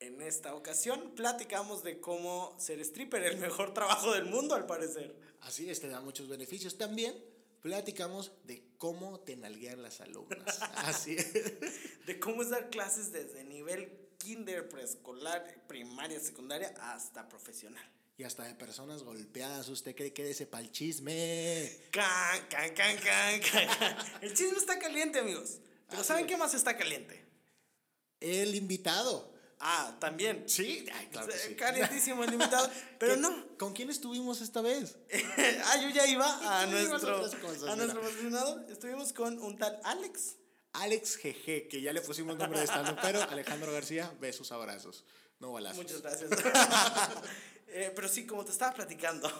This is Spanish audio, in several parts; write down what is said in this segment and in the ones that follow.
En esta ocasión platicamos de cómo ser stripper, el mejor trabajo del mundo al parecer. Así es, te da muchos beneficios. También platicamos de cómo te nalguean las alumnas. Así es. De cómo es dar clases desde nivel kinder, preescolar, primaria, secundaria, hasta profesional. Y hasta de personas golpeadas. ¿Usted cree que ese pa'l chisme? Can, can, can, can, can. El chisme está caliente, amigos. Pero Así ¿saben es. qué más está caliente? El invitado. Ah, también. Sí, ay, claro que sí. Calientísimo el invitado. Pero ¿Qué- no. ¿Con quién estuvimos esta vez? ah, yo ya iba a nuestro, a nuestro patrocinador. Estuvimos con un tal Alex. Alex GG, que ya le pusimos nombre de estando, pero Alejandro García, besos, abrazos. No balazos. Muchas gracias. Eh, pero sí, como te estaba platicando.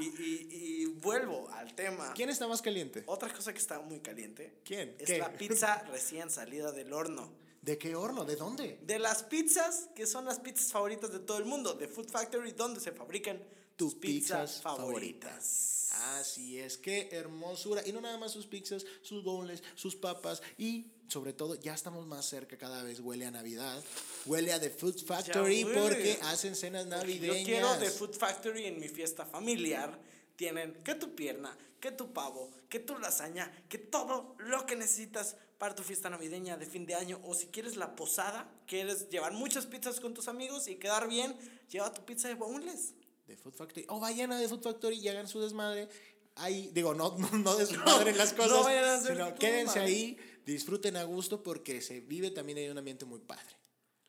y, y- y vuelvo al tema. ¿Quién está más caliente? Otra cosa que está muy caliente. ¿Quién? Es ¿Qué? la pizza recién salida del horno. ¿De qué horno? ¿De dónde? De las pizzas que son las pizzas favoritas de todo el mundo. De Food Factory, donde se fabrican tus pizzas, pizzas favoritas. Así es, qué hermosura. Y no nada más sus pizzas, sus boneless, sus papas y sobre todo ya estamos más cerca cada vez. Huele a Navidad, huele a The Food Factory porque hacen cenas navideñas. Yo quiero de Food Factory en mi fiesta familiar. Tienen que tu pierna, que tu pavo, que tu lasaña, que todo lo que necesitas para tu fiesta navideña de fin de año. O si quieres la posada, quieres llevar muchas pizzas con tus amigos y quedar bien, lleva tu pizza de boneless. de Food Factory. O vayan a The Food Factory y hagan su desmadre. Ahí, digo, no, no, no desmadren las no cosas, vayan a hacer sino quédense desmadre. ahí, disfruten a gusto porque se vive también hay un ambiente muy padre.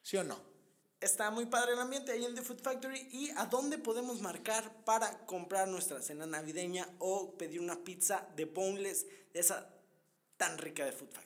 ¿Sí o no? Está muy padre el ambiente ahí en The Food Factory. ¿Y a dónde podemos marcar para comprar nuestra cena navideña o pedir una pizza de boneless esa tan rica de Food Factory?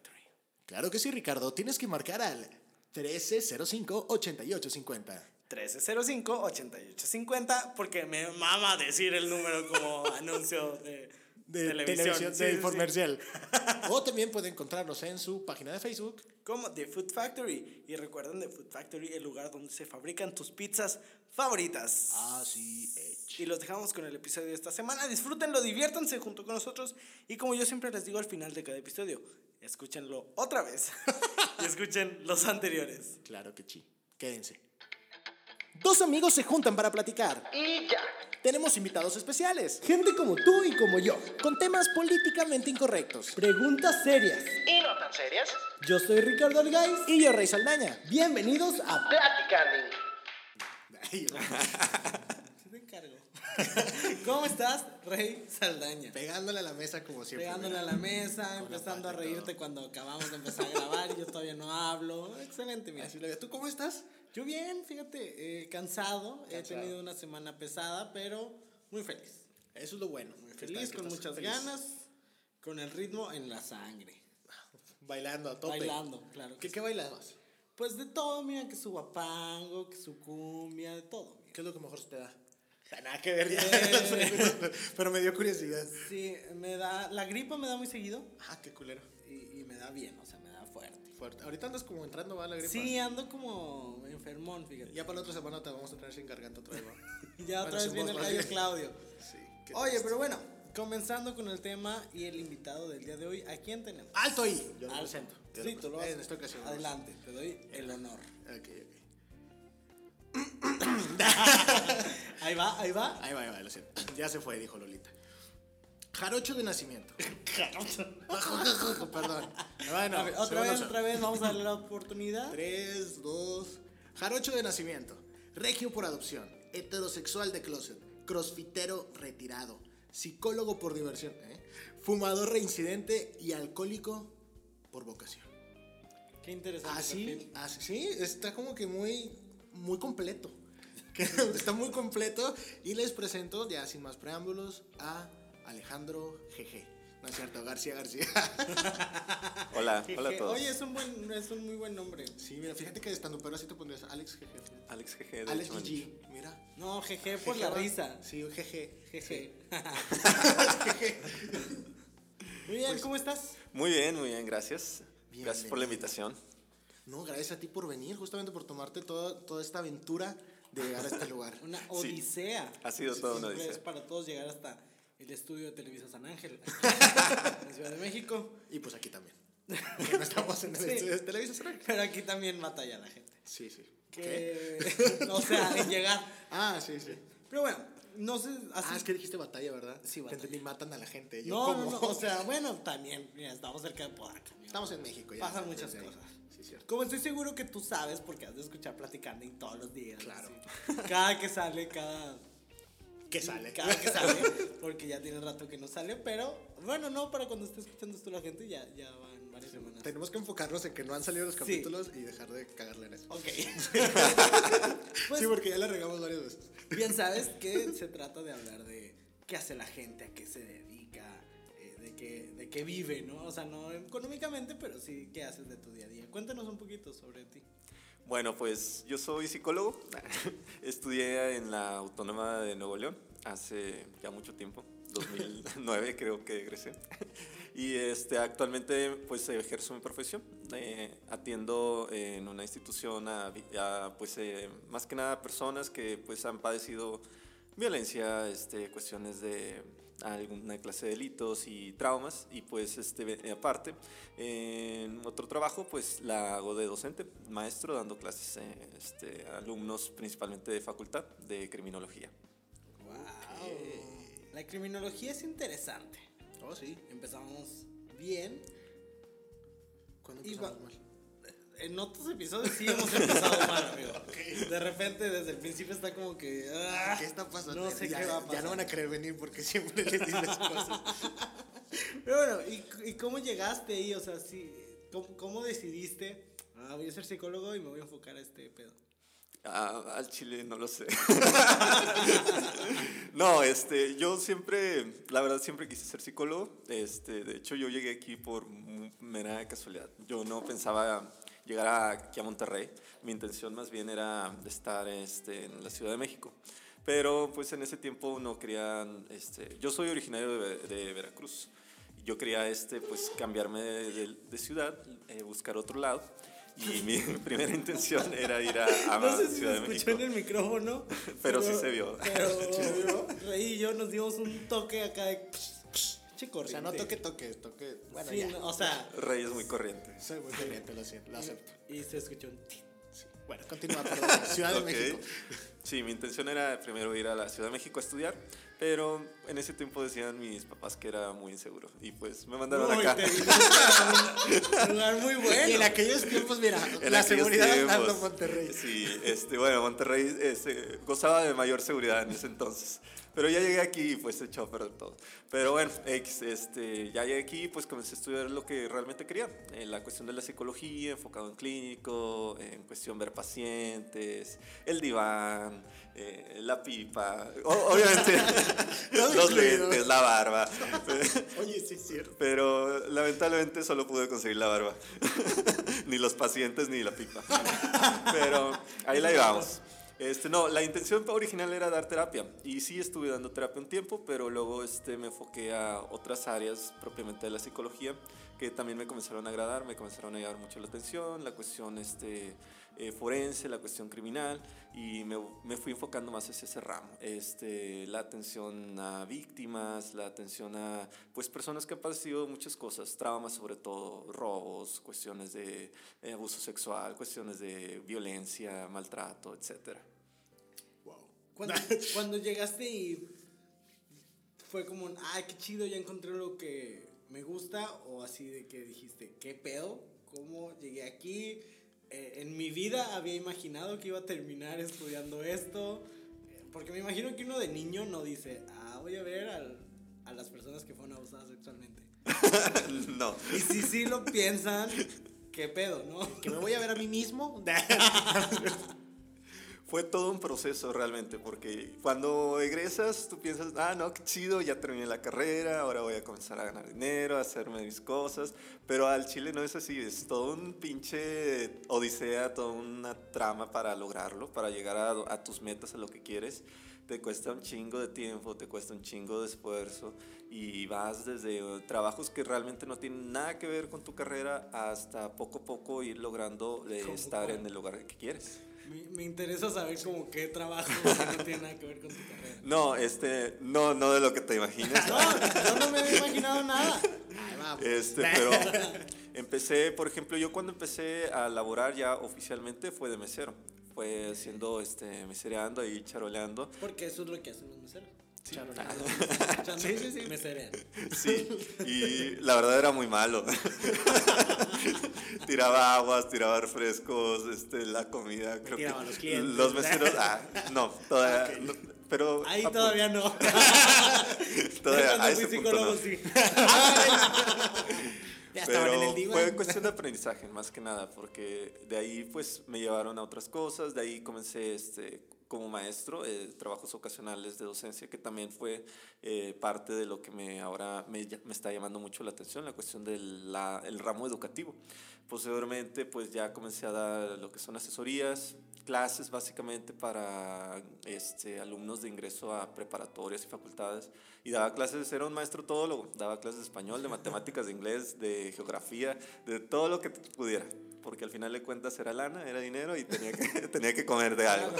Claro que sí, Ricardo. Tienes que marcar al 1305-8850. 1305-8850 porque me mama decir el número como anuncio de, De televisión. televisión, Sí, de sí, comercial. o también pueden encontrarnos en su página de Facebook. Como The Food Factory. Y recuerden The Food Factory, el lugar donde se fabrican tus pizzas favoritas. Así es. Y los dejamos con el episodio de esta semana. Disfrútenlo, diviértanse junto con nosotros. Y como yo siempre les digo al final de cada episodio, escúchenlo otra vez. y escuchen los anteriores. Claro que sí. Quédense. Dos amigos se juntan para platicar. Y ya. Tenemos invitados especiales, Gente como tú y como yo. con temas políticamente incorrectos. Preguntas serias. Y no tan serias. Yo soy Ricardo Algaiz. Y yo, Rey Saldaña. Bienvenidos a Platicando. ¿Cómo estás, Rey Saldaña? Pegándole a la mesa como siempre. Pegándole mira. a la mesa, Con empezando a reírte cuando acabamos de empezar a grabar y yo todavía no hablo. Excelente, mira. Así lo. ¿Tú cómo estás? Yo bien, fíjate, eh, cansado. He tenido una semana pesada, pero muy feliz. Eso es lo bueno. Muy feliz, con muchas feliz. ganas, con el ritmo en la sangre. Bailando a tope. Bailando, claro. ¿Qué, sí. qué bailabas? Pues de todo, mira, que su guapango, que su cumbia, de todo. mira. ¿Qué es lo que mejor se te da? Nada que ver ya. Eh. Pero me dio curiosidad. Sí, me da, la gripa me da muy seguido Ah, qué culero. y, y me da bien, o sea, me da fuerte. Fuerte. Ahorita andas como entrando, va la gripa. Sí, ando como enfermón, fíjate. Ya para la otra semana te vamos a traer sin garganta otra vez, ya otra vez viene el gallo. Claudio. Sí. qué Oye, pero bueno, comenzando con el tema y el invitado del día de hoy, ¿a quién tenemos? ¡Alto ahí! Yo lo presento. Sí, tú lo vas. En esta ocasión. Adelante, te doy el honor. Ok, ok. Ahí va, ahí va. Ahí va, ahí va, lo siento. Ya se fue, dijo Lolita. Jarocho de nacimiento. Perdón. Bueno, A ver, otra vez, otra vez, vamos a darle la oportunidad. Tres, dos. Jarocho de nacimiento. Regio por adopción. Heterosexual de closet. Crossfitero retirado. Psicólogo por diversión. ¿eh? Fumador reincidente y alcohólico por vocación. Qué interesante. Así, perfil. así, sí, está como que muy, muy completo. Que está muy completo. Y les presento, ya sin más preámbulos, a Alejandro GG. No es cierto, García García. Hola, Jeje. hola a todos. Oye, es un, buen, es un muy buen nombre. Sí, mira, fíjate que estando pero así te pondrías Alex GG. fíjate. Alex GG, de Alex. GG, mira. No, jeje por la risa. Sí, GG. Jeje. Muy bien, Pues- ¿cómo estás? Muy bien, muy bien, gracias. Gracias por la invitación. No, gracias a ti por venir, justamente por tomarte toda, toda esta aventura de llegar a este lugar. Una odisea. ha sido toda una odisea. Es para todos llegar hasta el estudio de Televisa San Ángel, en Ciudad de México. Y pues aquí también. No estamos en el Sí. estudio de televisión. Pero aquí también batalla la gente. Sí, sí. que o sea, en llegar. Ah, sí, sí. Pero bueno, no sé, así Ah, es que dijiste batalla, ¿verdad? Sí, batalla. entendí, matan a la gente. Yo, No, ¿cómo? no, no, o sea, bueno, también, mira, estamos cerca de Podaca. Estamos en México ya. Pasan muchas cosas. Sí, cierto. Como estoy seguro que tú sabes, porque has de escuchar platicando y todos los días. Claro. así. Cada que sale, cada. ¿Qué sale? Cada que sale, porque ya tiene rato que no sale, pero bueno, no, para cuando esté escuchando esto la gente ya, ya van varias semanas. Tenemos que enfocarnos en que no han salido los Sí. capítulos y dejar de cagarle en eso. Ok. Pues, sí, porque ya la regamos varias veces. Bien sabes que se trata de hablar de qué hace la gente, a qué se dedica, de, qué, vive, ¿no? O sea, no económicamente, pero sí qué haces de tu día a día. Cuéntanos un poquito sobre ti. Bueno, pues yo soy psicólogo. Estudié en la Autónoma de Nuevo León hace ya mucho tiempo, 2009 creo que egresé. Y este, actualmente pues ejerzo mi profesión. Eh, atiendo en una institución a, a, pues eh, más que nada personas que pues han padecido violencia, este, cuestiones de alguna clase de delitos y traumas y pues este aparte en otro trabajo pues la hago de docente maestro dando clases eh, este, a alumnos principalmente de facultad de criminología Wow. La criminología es interesante. Oh, sí. Empezamos bien. ¿Cuándo Y empezamos mal? En otros episodios sí hemos empezado mal, amigo. De repente, desde el principio está como que. ah, ¿Qué está pasando? No sé ya, qué va a pasar. Ya no van a querer venir porque siempre les dices cosas. Pero bueno, ¿y, y cómo llegaste ahí? O sea, sí, ¿cómo, cómo decidiste? Ah, voy a ser psicólogo y me voy a enfocar a este pedo. Ah, al chile no lo sé. no, este, yo siempre, la verdad siempre quise ser psicólogo. Este, de hecho yo llegué aquí por mera casualidad. Yo no pensaba llegar a- aquí a Monterrey. Mi intención más bien era estar este, en la Ciudad de México. Pero pues en ese tiempo no querían, este, yo soy originario de, de Veracruz. Yo quería este, pues cambiarme de, de- de ciudad, eh, buscar otro lado. Y mi primera intención era ir a, a No sé si Ciudad de México. en el micrófono. Pero sí se vio. Pero Rey y yo nos dimos un toque acá de. Che, O corriente. sea, no toque, toque, toque. Bueno, Sí, ya. no, o sea, Rey es muy corriente. Soy muy corriente, lo siento, lo acepto. y se escuchó un. tit. Sí. Bueno, continúa, perdón. Ciudad de Ok. México. Sí, mi intención era primero ir a la Ciudad de México a estudiar, pero en ese tiempo decían mis papás que era muy inseguro y pues me mandaron Uy, acá. un lugar muy Y en bueno. aquellos tiempos, mira, En la seguridad tiempos. andando en Monterrey. Sí, este, bueno, Monterrey este, gozaba de mayor seguridad en ese entonces. Pero ya llegué aquí y pues se echó a perder todo. Pero bueno, este, ya llegué aquí pues comencé a estudiar lo que realmente quería. En la cuestión de la psicología, enfocado en clínico, en cuestión ver pacientes, el diván, eh, la pipa, o- obviamente los lentes, la barba. Oye, sí es cierto. Pero lamentablemente solo pude conseguir la barba. ni los pacientes ni la pipa. Pero ahí la llevamos. Este, no, la intención original era dar terapia. Y sí estuve dando terapia un tiempo, pero luego este, me enfoqué a otras áreas propiamente de la psicología que también me comenzaron a agradar, me comenzaron a llamar mucho la atención, la cuestión este, eh, forense, la cuestión criminal, y me, me fui enfocando más hacia ese ramo. Este, la atención a víctimas, la atención a pues, personas que han padecido muchas cosas, traumas sobre todo, robos, cuestiones de eh, abuso sexual, cuestiones de violencia, maltrato, etc. Cuando, cuando llegaste y fue como, un, ay, qué chido, ya encontré lo que me gusta, o así de que dijiste, ¿qué pedo? ¿Cómo llegué aquí? Eh, en mi vida había imaginado que iba a terminar estudiando esto, Eh, porque me imagino que uno de niño no dice, ah, voy a ver al- a las personas que fueron abusadas sexualmente. no. Y si sí lo piensan, ¿qué pedo, no? Que me voy a ver a mí mismo. Fue todo un proceso realmente, porque cuando egresas tú piensas, ah, no, qué chido, ya terminé la carrera, ahora voy a comenzar a ganar dinero, a hacerme mis cosas, pero al chile no es así, es todo un pinche odisea, toda una trama para lograrlo, para llegar a, a tus metas, a lo que quieres. Te cuesta un chingo de tiempo, te cuesta un chingo de esfuerzo y vas desde eh, trabajos que realmente no tienen nada que ver con tu carrera hasta poco a poco ir logrando eh, ¿Cómo estar en el lugar que quieres. Me, me interesa saber como qué trabajo que no tiene nada que ver con tu carrera. No, este, no, no de lo que te imaginas. No, yo no me había imaginado nada. Ahí vamos. Este, pero empecé, por ejemplo, yo cuando empecé a laborar ya oficialmente fue de mesero. fue haciendo, este, misereando y charoleando. Porque eso es lo que hacen los meseros. Charoleando. Sí, sí, sí. Meserean. Sí, y la verdad era muy malo. tiraba aguas, tiraba refrescos, este, la comida, creo tiraba a que los clientes. los meseros, ah, no, todavía, no, pero Ahí todavía no. todavía a ese punto no. sí. Ya estaban en el Pero fue cuestión de aprendizaje, más que nada, porque de ahí pues me llevaron a otras cosas, de ahí comencé este, como maestro, eh, trabajos ocasionales de docencia, que también fue eh, parte de lo que me ahora me, me está llamando mucho la atención, la cuestión del la- el ramo educativo. Posteriormente pues ya comencé a dar lo que son asesorías, clases básicamente para este, alumnos de ingreso a preparatorias y facultades y daba clases, era un maestro todólogo, daba clases de español, de matemáticas, de inglés, de geografía, de todo lo que pudiera, porque al final de cuentas era lana, era dinero y tenía que, tenía que comer de algo.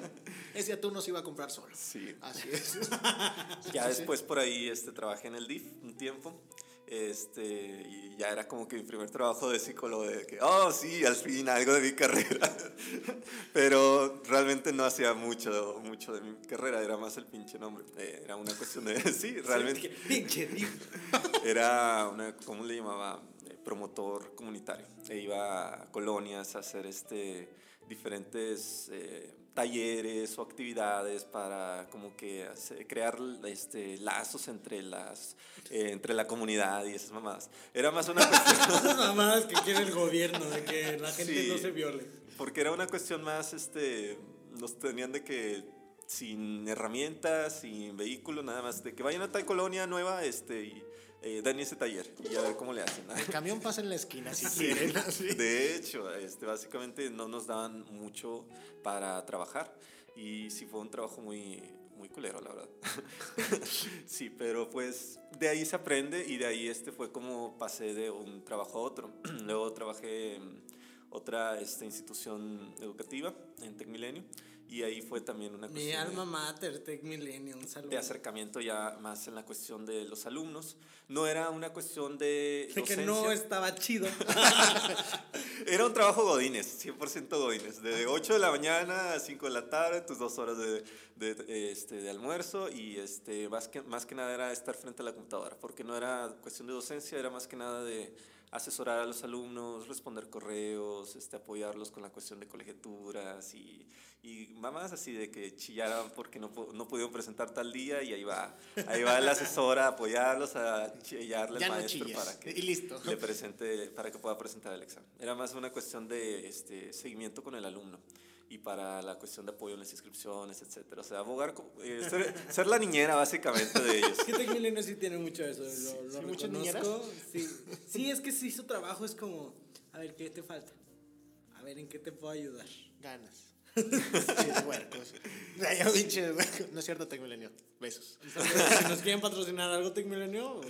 Ese atún nos iba a comprar solo. Sí. Así es. Ya después por ahí este, trabajé en el DIF un tiempo. Este, y ya era como que mi primer trabajo de psicólogo, de que, oh, sí, al fin algo de mi carrera. Pero realmente no hacía mucho, mucho de mi carrera, era más el pinche nombre. Eh, era una cuestión de, sí, realmente. Pinche tío. Era una, ¿cómo le llamaba? Promotor comunitario. E iba a colonias a hacer este, diferentes eh, talleres o actividades para como que hacer- crear este, lazos entre, las, eh, entre la comunidad y esas mamadas. Era más una cuestión... Esas mamadas que quiere el gobierno de que la gente Sí. no se viole. Porque era una cuestión más, este, nos tenían de que sin herramientas, sin vehículo, nada más, de que vayan a tal colonia nueva, este, y eh, den ese taller y a ver cómo le hacen. El camión pasa en la esquina si Sí. quieren. así. De hecho, este, básicamente no nos daban mucho para trabajar y sí fue un trabajo muy, muy culero, la verdad. sí, pero pues de ahí se aprende y de ahí este fue como pasé de un trabajo a otro. Luego trabajé en otra este, institución educativa en Tecmilenio y ahí fue también una Mi cuestión de- alma mater, Tech Millennium, un saludo. de acercamiento ya más en la cuestión de los alumnos. No era una cuestión de De que no estaba chido. Era un trabajo godines, 100% godines. De 8 de la mañana a 5 de la tarde, tus dos horas de, de, este, de almuerzo y este, más, que, más que nada era estar frente a la computadora, porque no era cuestión de docencia, era más que nada de asesorar a los alumnos, responder correos, este, apoyarlos con la cuestión de colegiaturas y, y mamás así de que chillaran porque no, no pudieron presentar tal día y ahí va, ahí va el asesor a apoyarlos, a chillarle Ya al no maestro para que Y listo. le presente para que pueda presentar el examen. Era más una cuestión de este, seguimiento con el alumno y para la cuestión de apoyo en las inscripciones, etcétera. O sea, abogar, eh, ser, ser la niñera básicamente de ellos. Es que Tech sí tiene mucho eso. Lo, lo sí, muchas reconozco. Sí. sí, es que sí, su trabajo es como, a ver, ¿qué te falta? A ver, ¿en qué te puedo ayudar? Ganas. Sí, huercos. Ya, pinche. No es cierto, tengo milenio. Besos. Si nos quieren patrocinar algo Tech Millennium,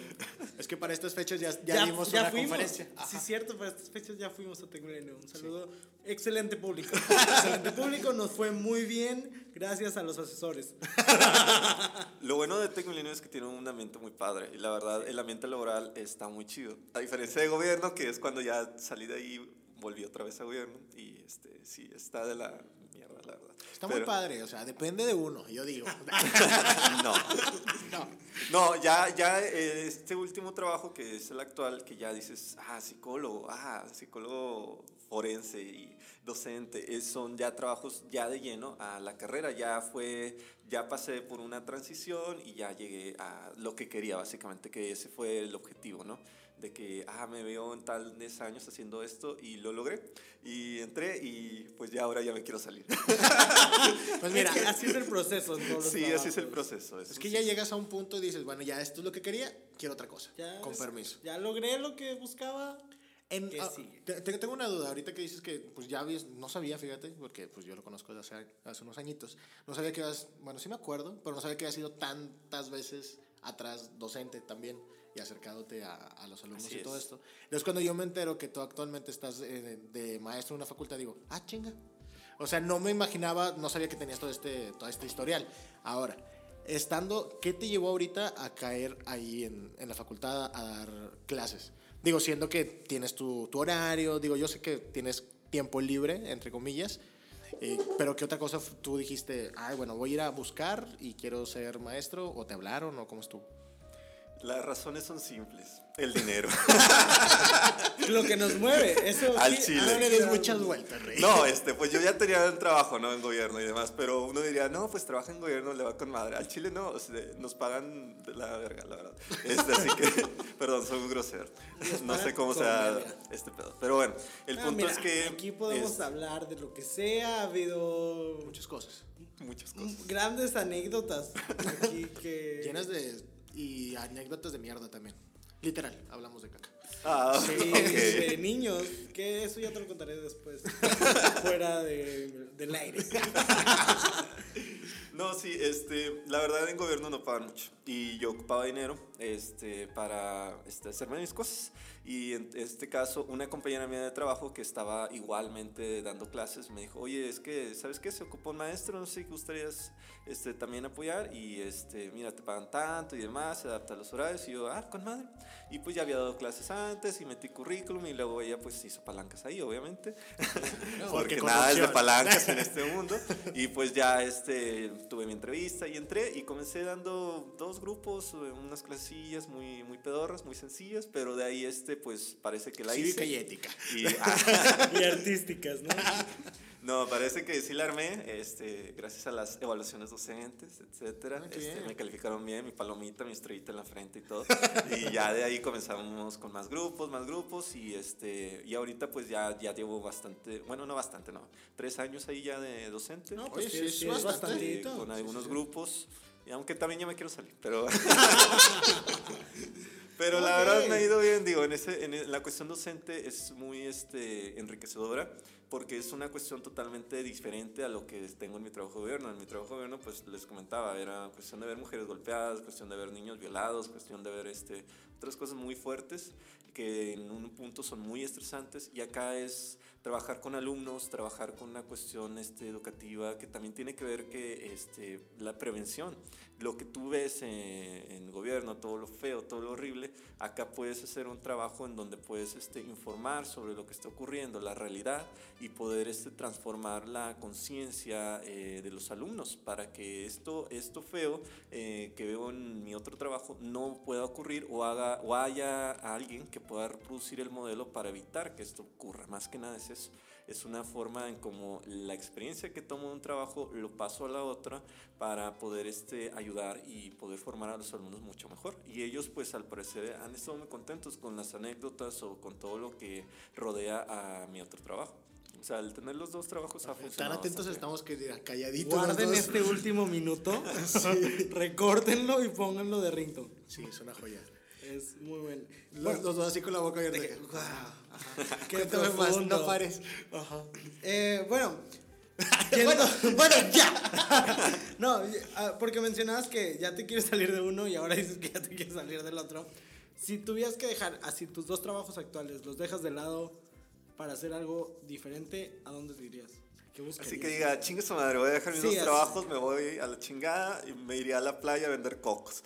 Es que para estas fechas ya, ya, dimos una conferencia. Sí, Ajá. cierto, para estas fechas ya fuimos a Tech Millennium. Un saludo. Excelente público. Excelente público, nos fue muy bien gracias a los asesores. Lo bueno de Tech Milenio es que tiene un ambiente muy padre y la verdad el ambiente laboral está muy chido. A diferencia de gobierno, que es cuando ya salí de ahí, volví otra vez a gobierno y este, sí, está de la mierda, la verdad. Está muy Pero- padre, o sea, depende de uno, yo digo. No. No. No, ya, ya eh, este último trabajo que es el actual, que ya dices, ah, psicólogo, ah, psicólogo forense y docente, es- son ya trabajos ya de lleno a la carrera, ya fue, ya pasé por una transición y ya llegué a lo que quería básicamente, que ese fue el objetivo, ¿no? De que, ah, me veo en tales años haciendo esto y lo logré. Y entré y pues ya ahora ya me quiero salir. Pues mira, Es así es el proceso. todos sí, así es el trabajos. proceso. es eso que sí. ya llegas a un punto y dices, bueno, ya esto es lo que quería, quiero otra cosa. Ya con es- permiso. Ya logré lo que buscaba. En, ¿Qué ah, sigue? te- te- tengo una duda, ahorita que dices que pues ya habías, no sabía, fíjate, porque pues yo lo conozco desde hace, hace unos añitos, no sabía que habías, bueno, sí me acuerdo, pero no sabía que habías sido tantas veces atrás docente también y acercándote a, a los alumnos Así y todo es. esto. Entonces cuando yo me entero que tú actualmente estás eh, de, de maestro en una facultad, digo, ah, chinga. O sea, no me imaginaba, no sabía que tenías todo este, todo este historial. Ahora, estando, ¿qué te llevó ahorita a caer ahí en, en la facultad a dar clases? Digo, siendo que tienes tu, tu horario, digo, yo sé que tienes tiempo libre, entre comillas, Eh, pero ¿qué otra cosa tú dijiste? Ay, bueno, voy a ir a buscar y quiero ser maestro, o te hablaron, o cómo estuvo. Las razones son simples. El dinero. Lo que nos mueve, eso Al sí, chile. No ah, le des claro. muchas vueltas, Rey. No, este, pues yo ya tenía un trabajo, ¿no? En gobierno y demás, pero uno diría, no, pues trabaja en gobierno, le va con madre. Al Chile no, o sea, nos pagan de la verga, la verdad. Este, así que, perdón, soy un grosero. No sé cómo sea este pedo. Pero bueno, el Ah, punto mira, es que... Aquí podemos es- hablar de lo que sea. Ha habido Muchas cosas. Muchas cosas. grandes anécdotas aquí que. Llenas de... y anécdotas de mierda también. Literal, hablamos de caca. Ah, Sí, de niños, que eso ya te lo contaré después, fuera de, del aire. No, sí, este, la verdad en gobierno no pagan mucho y yo ocupaba dinero este, para este, hacerme mis cosas y en este caso una compañera mía de trabajo que estaba igualmente dando clases me dijo, oye, es que, ¿sabes qué? Se ocupó un maestro, no sé si gustarías este, también apoyar y este, mira, te pagan tanto y demás, se adapta a los horarios y yo, ah, con madre. Y pues ya había dado clases antes y metí currículum y luego ella pues hizo palancas ahí, obviamente. porque Porque nada es de palancas en este mundo. Y pues ya este, tuve mi entrevista y entré y comencé dando dos grupos, eh, unas clasillas muy, muy pedorras, muy sencillas, pero de ahí este, pues parece que la Cívica hice. y ética. Y, ah, Y artísticas, ¿no? no, parece que sí la armé, este, gracias a las evaluaciones docentes, etcétera. Ah, Este, me calificaron bien, mi palomita, mi estrellita en la frente y todo. Y ya de ahí comenzamos con más grupos, más grupos y este, y ahorita pues ya, ya llevo bastante, bueno, no bastante, no, tres años ahí ya de docente. No, Oye, pues sí, sí, es sí, es bastante. bastantito. Sí, con Sí, algunos sí. grupos. Y aunque también ya me quiero salir, pero. Pero la Ok. verdad me ha ido bien, digo, en, ese, en la cuestión docente es muy este, enriquecedora porque es una cuestión totalmente diferente a lo que tengo en mi trabajo de gobierno. En mi trabajo de gobierno, pues les comentaba, era cuestión de ver mujeres golpeadas, cuestión de ver niños violados, cuestión de ver este, otras cosas muy fuertes que en un punto son muy estresantes y acá es trabajar con alumnos, trabajar con una cuestión este, educativa que también tiene que ver que este, la prevención, lo que tú ves eh, en gobierno, todo lo feo, todo lo horrible, acá puedes hacer un trabajo en donde puedes este, informar sobre lo que está ocurriendo, la realidad y poder este, transformar la conciencia eh, de los alumnos para que esto, esto feo eh, que veo en mi otro trabajo no pueda ocurrir o, haga, o haya alguien que pueda reproducir el modelo para evitar que esto ocurra. Más que nada es eso. Es una forma en como la experiencia que tomo de un trabajo lo paso a la otra para poder este, ayudar y poder formar a los alumnos mucho mejor. Y ellos pues al parecer han estado muy contentos con las anécdotas o con todo lo que rodea a mi otro trabajo. O sea, el tener los dos trabajos ha. Tan atentos bastante estamos que calladitos. los Guarden dos. este último minuto, recórtenlo y pónganlo de ringtone. Sí, es una joya. Es muy bueno. Los, los dos así con la boca abierta. Que- wow, ajá. Qué Cuéntame más, no pares. Ajá. Eh, bueno, bueno, bueno, ya. no, ah, porque mencionabas que ya te quieres salir de uno y ahora dices que ya te quieres salir del otro. Si tuvieras que dejar así tus dos trabajos actuales, los dejas de lado para hacer algo diferente, ¿a dónde te irías? Así que diga, chingue su madre, voy a dejar mis Sí, dos así. trabajos, me voy a la chingada y me iría a la playa a vender cocos.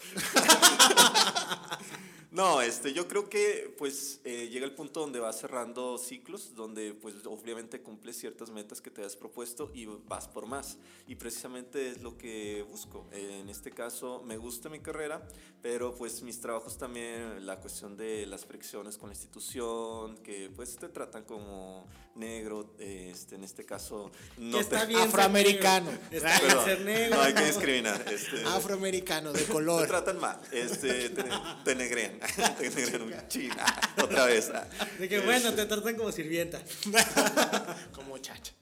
No, este, yo creo que pues eh, llega el punto donde vas cerrando ciclos, donde pues obviamente cumples ciertas metas que te has propuesto y vas por más. Y precisamente es lo que busco. Eh, en este caso me gusta mi carrera, pero pues mis trabajos también, la cuestión de las fricciones con la institución, que pues te tratan como negro, eh, este, en este caso no está te... bien Afroamericano. Está bien Perdón, ser negro. no hay que discriminar. Este, Afroamericano, de te color. tratan mal, este, te, te negrean, te negrean un chin, ah, otra vez. ah. De que bueno, te tratan como sirvienta. Como chacha.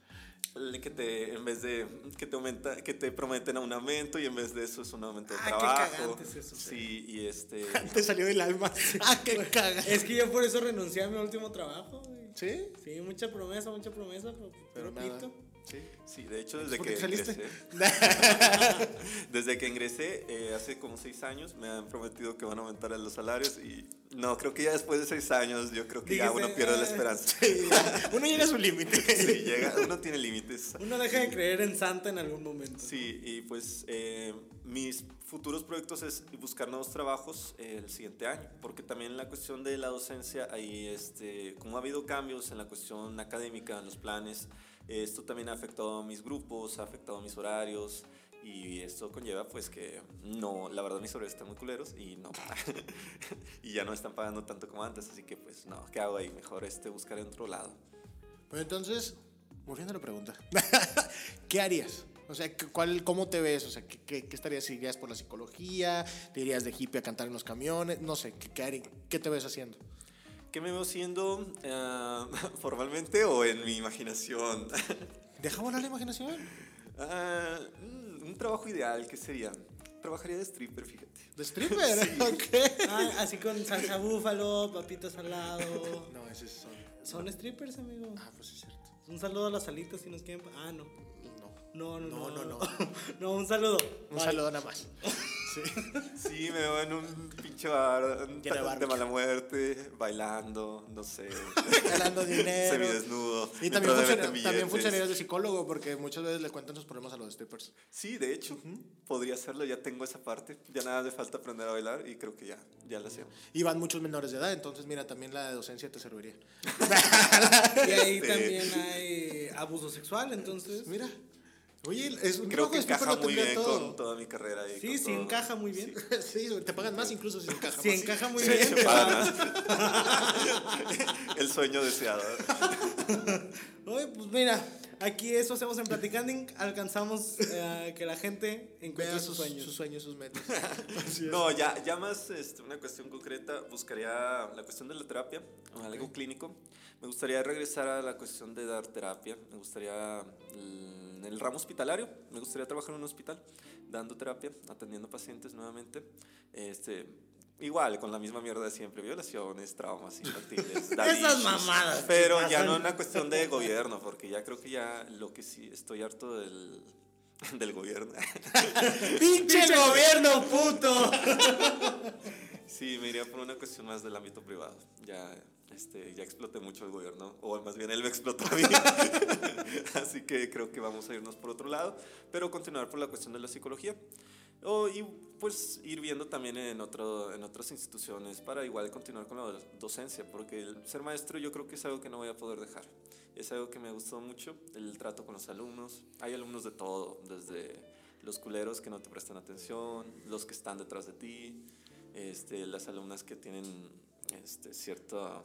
El Que te, en vez de que te aumenta, que te prometen un aumento y en vez de eso es un aumento de Ah, qué trabajo. cagante es eso, Sí, y este Te salió del alma. Ah, qué caga. Es que yo por eso renuncié a mi último trabajo. güey. ¿Sí? Sí, mucha promesa, mucha promesa, pero, Pero pero nada. Sí. Sí, de hecho desde ¿Por que ingresé, desde que ingresé eh, hace como seis años me han prometido que van a aumentar los salarios y no, creo que ya después de seis años yo creo que ya uno pierde la "Ah". esperanza. Sí, Uno llega a su límite. Sí, llega, uno tiene límites. Uno deja de creer en Santa en algún momento. Sí, y pues eh, mis futuros proyectos es buscar nuevos trabajos eh, el siguiente año, porque también la cuestión de la docencia, ahí este, como ha habido cambios en la cuestión académica, en los planes, Esto también ha afectado a mis grupos, ha afectado a mis horarios y esto conlleva pues que no, la verdad mis horarios están muy culeros y no, y ya no están pagando tanto como antes, así que pues no, ¿qué hago ahí? Mejor este, buscar en otro lado. Pero entonces, volviendo a la pregunta, ¿qué harías? O sea, ¿qué- ¿cuál, ¿cómo te ves? O sea, ¿qué, qué, qué estarías? ¿Irías por la psicología? ¿Te irías de hippie a cantar en los camiones? No sé, ¿qué, qué, qué te ves haciendo? ¿Qué me veo siendo ah, formalmente o en mi imaginación? ¿Deja volar la imaginación? Ah, mm, un trabajo ideal, ¿qué sería? Trabajaría de stripper, fíjate. ¿De stripper? Ok. Ah, así con salsa búfalo, papito salado. No, ese es son. Son strippers, amigo. Ah, pues es cierto. Un saludo a las alitas si nos quieren. Ah, no. No. No, no, No, no. no, No, no un saludo. Un Bye. saludo nada más. Sí. Sí, me veo en un pinche bar de mala muerte, bailando, no sé, Ganando dinero. semidesnudo. Y también, funciona- también de psicólogo porque muchas veces le cuentan sus problemas a los strippers. Sí, de hecho, podría hacerlo, ya tengo esa parte. Ya nada me falta aprender a bailar y creo que ya, ya la sé. Y van muchos menores de edad, entonces mira, también la de docencia te serviría. Y ahí Este- también hay abuso sexual, entonces. Mira. Oye, es un Creo que encaja muy bien todo. con toda mi carrera. Y Sí, sí todo. encaja muy bien. Sí, te pagan más incluso si encaja Si más. encaja muy Sí, bien. El sueño deseado. Oye, pues mira, aquí eso hacemos en Platicanding. Alcanzamos eh, que la gente encuentre sus, sus, sueños. sus sueños, sus metas. No, ya, ya más este, una cuestión concreta, buscaría la cuestión de la terapia, algo clínico. Me gustaría regresar a la cuestión de dar terapia. Me gustaría, mm, en el ramo hospitalario, me gustaría trabajar en un hospital, dando terapia, atendiendo pacientes nuevamente. Este, igual, con la misma mierda de siempre, violaciones, traumas infantiles. Esas mamadas Pero ya pasan. no una cuestión de gobierno, porque ya creo que ya lo que sí estoy harto del, del gobierno. ¡Pinche gobierno, puto! Sí, me iría por una cuestión más del ámbito privado. Ya, este, ya exploté mucho el gobierno, o más bien él me explotó a mí. Así que creo que vamos a irnos por otro lado, pero continuar por la cuestión de la psicología. O, y pues ir viendo también en, otro, en otras instituciones para igual continuar con la do- docencia, porque el ser maestro yo creo que es algo que no voy a poder dejar. Es algo que me gustó mucho, el trato con los alumnos. Hay alumnos de todo, desde los culeros que no te prestan atención, los que están detrás de ti, este, las alumnas que tienen este, cierto...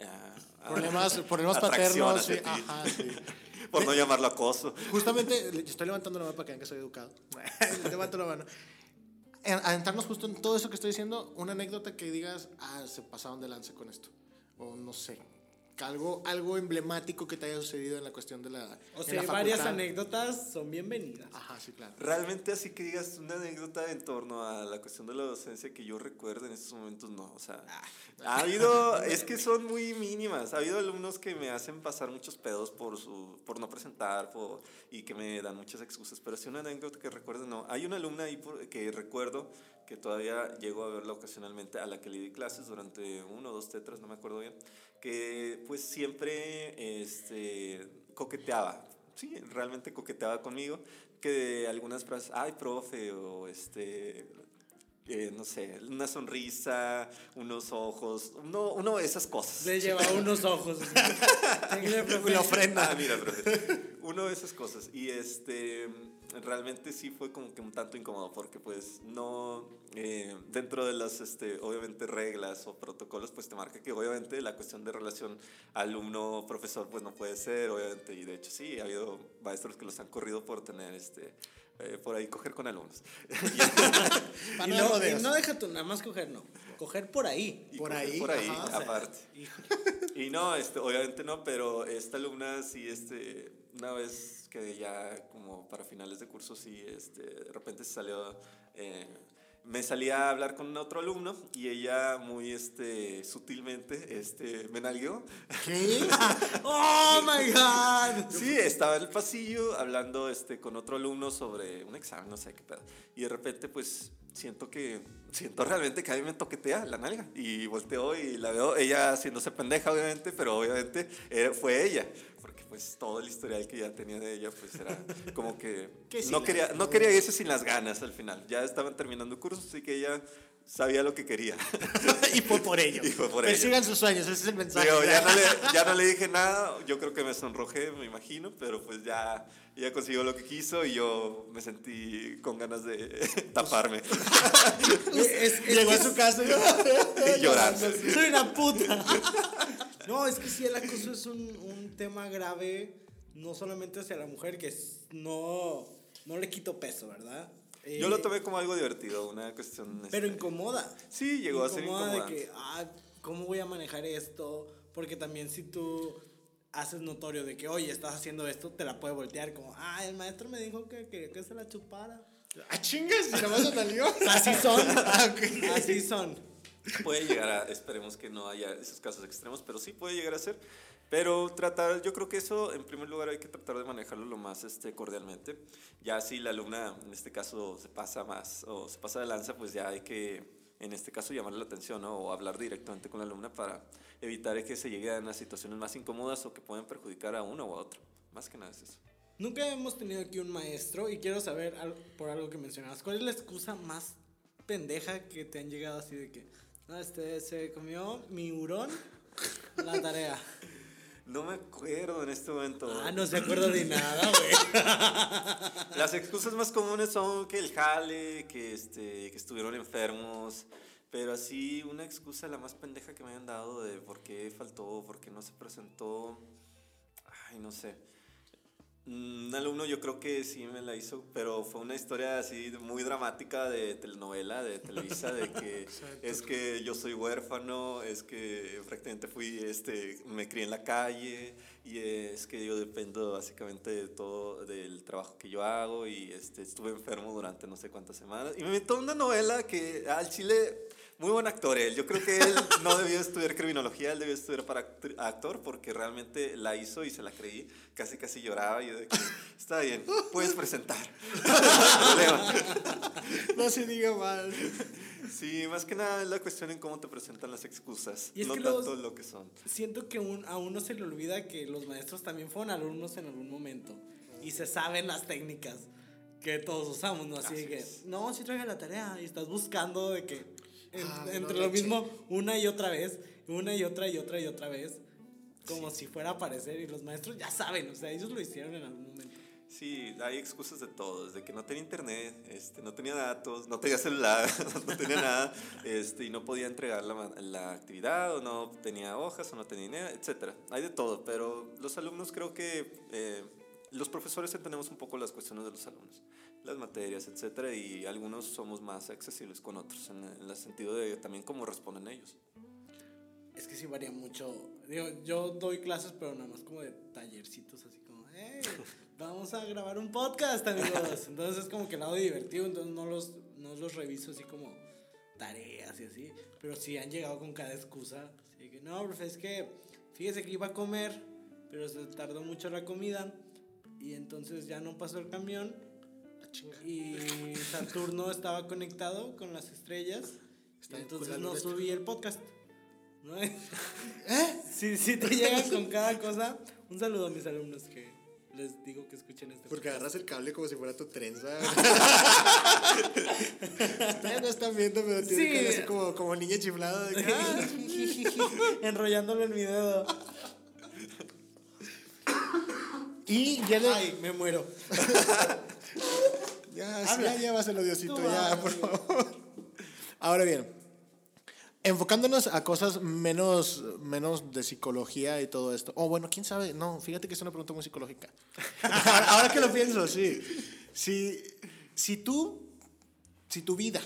ah, Problemas, problemas atracción paternos. Sí, hacia ti. ajá, sí. Por no llamarlo acoso. Justamente, estoy levantando la mano para que vean que soy educado. Levanto la mano. En- Adentrarnos justo en todo eso que estoy diciendo, una anécdota que digas, ah, se pasaron de lance con esto. O no sé, algo, algo emblemático que te haya sucedido en la cuestión de la. O sea, la varias anécdotas son bienvenidas. Ajá, sí, claro. Realmente así que digas una anécdota en torno a la cuestión de la docencia que yo recuerdo en estos momentos, no. O sea, ha habido, es que son muy mínimas. Ha habido alumnos que me hacen pasar muchos pedos por, su, por no presentar por, y que me dan muchas excusas. Pero sí una anécdota que recuerdo, no. Hay una alumna ahí por- que recuerdo que todavía llego a verla ocasionalmente, a la que le di clases durante uno o dos tetras, no me acuerdo bien, que pues siempre este, coqueteaba, sí, realmente coqueteaba conmigo, que algunas frases, ay, profe, o este, eh, no sé, una sonrisa, unos ojos, uno, uno de esas cosas. Le lleva unos ojos. La ofrenda. Ah, mira, profe. Uno de esas cosas. Y este, realmente sí fue como que un tanto incómodo porque pues no, eh, dentro de las, este, obviamente, reglas o protocolos, pues te marca que obviamente la cuestión de relación alumno-profesor pues no puede ser, obviamente. Y de hecho sí, ha habido maestros que los han corrido por tener, este, eh, por ahí coger con alumnos. Y no no, rodeos. y no deja tú nada más coger, no. Coger por ahí. Y Por ahí, Por ahí, ajá, o sea, aparte. Y no, este, obviamente no, pero esta alumna sí, este, una vez que ya como para finales de curso, sí, este, de repente se salió, eh, me salía a hablar con otro alumno y ella muy, este, sutilmente, este, me nalgueó. ¿Qué? ¡Oh, my God! Sí, estaba en el pasillo hablando este, con otro alumno sobre un examen, no sé qué pedo. Y de repente, pues, siento que, siento realmente que a mí me toquetea la nalga. Y volteo y la veo, ella haciéndose pendeja, obviamente, pero obviamente eh, fue ella. Pues todo el historial que ya tenía de ella, pues era como que no quería, no quería irse sin las ganas al final. Ya estaban terminando cursos, así que ella sabía lo que quería. y fue por ello. Y fue por ello. Persigan sus sueños, ese es el mensaje. Digo, ya, no le, ya no le dije nada, yo creo que me sonrojé, me imagino, pero pues ya, ya consiguió lo que quiso y yo me sentí con ganas de taparme Es, es Llegó a su casa y y llorar. Soy una puta. No, es que sí, el acoso es un, un tema grave, no solamente hacia la mujer, que es- no, no le quito peso, ¿verdad? Yo Eh, lo tomé como algo divertido, una cuestión... Pero este, incomoda. Sí, llegó a ser Incomoda incómoda. de que, ah, ¿cómo voy a manejar esto? Porque también si tú haces notorio de que, oye, estás haciendo esto, te la puede voltear como, ah, el maestro me dijo que quería que se la chupara. ¡Ah, chingas! ¿Y nada más se salió? Así son. Ah, ok. Así son. Puede llegar a, esperemos que no haya esos casos extremos, pero sí puede llegar a ser. Pero tratar, yo creo que eso, en primer lugar, hay que tratar de manejarlo lo más este, cordialmente. Ya si la alumna, en este caso, se pasa más o se pasa de lanza, pues ya hay que, en este caso, llamarle la atención ¿no? o hablar directamente con la alumna para evitar que se llegue a situaciones más incómodas o que puedan perjudicar a uno o a otro. Más que nada es eso. Nunca hemos tenido aquí un maestro y quiero saber por algo que mencionabas. ¿Cuál es la excusa más pendeja que te han llegado así de que "No, este se comió mi hurón la tarea? No me acuerdo en este momento. Ah, no se acuerda de nada, güey. Las excusas más comunes son que el jale, que, este, que estuvieron enfermos, pero así una excusa la más pendeja que me hayan dado de por qué faltó, por qué no se presentó, ay, no sé. Un alumno yo creo que sí me la hizo, pero fue una historia así muy dramática de telenovela, de Televisa, de que es que yo soy huérfano, es que prácticamente fui, este, me crié en la calle y es que yo dependo básicamente de todo, del trabajo que yo hago y este, estuve enfermo durante no sé cuántas semanas. Y me inventó una novela que al chile, muy buen actor él, yo creo que él no debió estudiar criminología, él debió estudiar para actor porque realmente la hizo y se la creí, casi casi lloraba y yo de que, está bien, puedes presentar. No se diga mal. Sí, más que nada es la cuestión en cómo te presentan las excusas, Y es no que tanto los- lo que son. Siento que un- a uno se le olvida que los maestros también fueron alumnos en algún momento y se saben las técnicas que todos usamos, ¿no? Así, de que, no, sí traiga la tarea y estás buscando de que en- Ah, entre lo mismo una y otra vez, una y otra y otra y otra vez, como si fuera a aparecer y los maestros ya saben, o sea, ellos lo hicieron en algún momento. Sí, hay excusas de todo, desde que no tenía internet, este, no tenía datos, no tenía celular, no tenía nada, este, y no podía entregar la, la actividad, o no tenía hojas, o no tenía dinero, etc. Hay de todo, pero los alumnos creo que eh, los profesores entendemos un poco las cuestiones de los alumnos, las materias, etc. Y algunos somos más accesibles con otros, en, en el sentido de también cómo responden ellos. Es que sí varía mucho. Digo, yo doy clases, pero nada más como de tallercitos, así como, hey, vamos a grabar un podcast, amigos. Entonces es como que el lado divertido, entonces no los, no los reviso así como tareas y así. Pero sí han llegado con cada excusa. Así que, no, profe, es que fíjese que iba a comer, pero se tardó mucho la comida. Y entonces ya no pasó el camión. Y Saturno estaba conectado con las estrellas. Está entonces no subí el podcast. ¿No? Si, si te llegan con cada cosa, un saludo a mis alumnos que les digo que escuchen este Porque podcast. agarras el cable como si fuera tu trenza. Ustedes no están viendo, pero tiene Sí. que así como, como niña chiflada. De que, ah, Enrollándolo en mi dedo. Y ya le. Ay, me muero. Ya, sí, Habla. ya, ya va Diosito, Tú ya, por favor. Ahora bien, enfocándonos a cosas menos, menos de psicología y todo esto. Oh, bueno, quién sabe. No, fíjate que es una pregunta muy psicológica. ahora, ahora que lo pienso, sí. Si, si tú, si tu vida